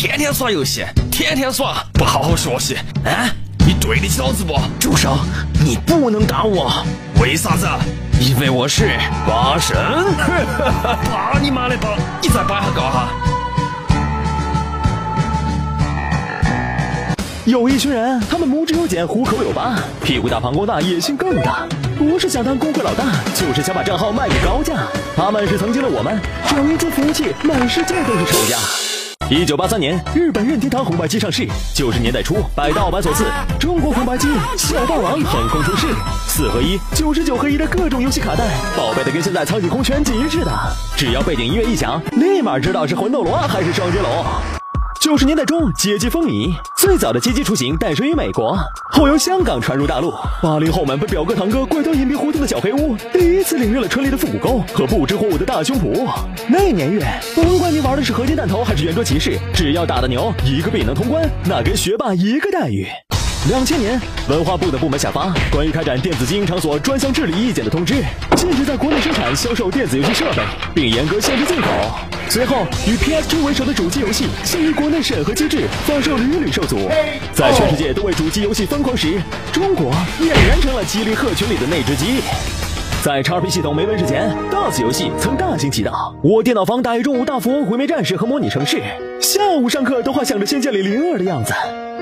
天天耍游戏，天天耍，不好好学习，啊？你对得起老子不？住手！你不能打我，为啥子？因为我是八神。八你妈的八！你再八下告哈。有一群人，他们拇指有茧，虎口有疤，屁股大膀胱大，野心更大，不是想当工会老大，就是想把账号卖给高价。他们是曾经的我们，只要一接服务器，满世界都是仇家。一九八三年，日本任天堂红白机上市。九十年代初，百道版所赐，中国红白机小霸王横空出世，四合一、九十九合一的各种游戏卡带，宝贝的跟现在苍井空全集似的。只要背景音乐一响，立马知道是魂斗罗还是双截龙。九十年代中，街机风靡，最早的街机雏形诞生于美国，后由香港传入大陆。八零后们被表哥堂哥拐到隐蔽胡同的小黑屋，第一次领略了春丽的复古沟和不知火舞的大胸脯。那年月，甭管你玩的是合金弹头还是圆桌骑士，只要打得牛，一个币能通关，那跟学霸一个待遇。两千年，文化部的部门下发关于开展电子经营场所专项治理意见的通知，禁止在国内生产、销售电子游戏设备，并严格限制进口。随后，以 PS2 为首的主机游戏基于国内审核机制，发售屡屡受阻。在全世界都为主机游戏疯狂时，中国俨然成了激励鹤群里的那只鸡。在 XP 系统没问世前，DOS 游戏曾大行其道。我电脑房大于中午大富翁、毁灭战士和模拟城市，下午上课都幻想着仙剑里灵儿的样子。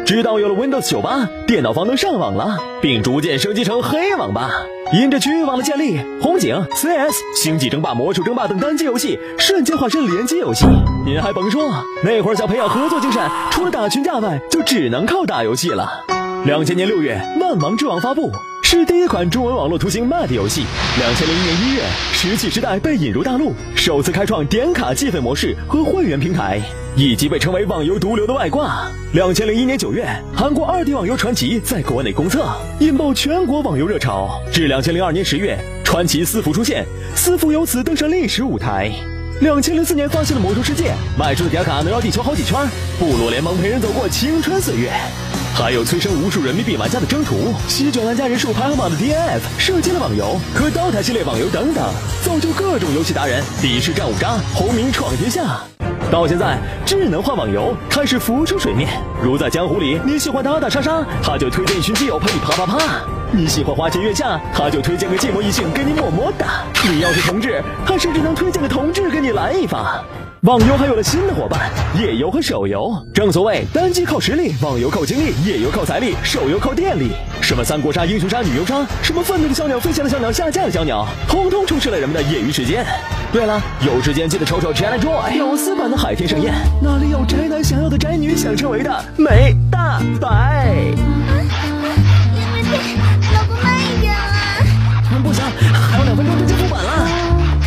直到有了 Windows 九八，电脑房能上网了，并逐渐升级成黑网吧。因着区域网的建立，红警、CS、星际争霸、魔兽争霸等单机游戏瞬间化身联机游戏。您还甭说，那会儿想培养合作精神，除了打群架外，就只能靠打游戏了。两千年六月，《万王之王》发布。是第一款中文网络图形 MAD 游戏。两千零一年一月，石器时代被引入大陆，首次开创点卡计费模式和会员平台，以及被称为网游毒瘤的外挂。两千零一年九月，韩国二 D 网游传奇在国内公测，引爆全国网游热潮。至两千零二年十月，传奇私服出现，私服由此登上历史舞台。两千零四年发现的魔兽世界，卖出的点卡能绕地球好几圈，部落联盟陪人走过青春岁月。还有催生无数人民币玩家的征途，席卷玩家人数排行榜的 DNF，射击的网游和刀塔系列网游等等，造就各种游戏达人，敌视战五渣，红名闯天下。到现在，智能化网游开始浮出水面。如在江湖里，你喜欢打打杀杀，他就推荐一群基友陪你啪啪啪；你喜欢花前月下，他就推荐个寂寞异性给你么么哒。你要是同志，他甚至能推荐个同志给你来一发。网游还有了新的伙伴，页游和手游。正所谓单机靠实力，网游靠精力，页游靠财力，手游靠电力。什么三国杀、英雄杀、女游杀，什么愤怒的小鸟、飞翔的小鸟、下架的小鸟，通通充斥了人们的业余时间。对了，有时间记得瞅瞅 China Joy 屌丝版的海天盛宴，那里有宅男想要的宅女想成为的美大白。还有两分钟就结束本了。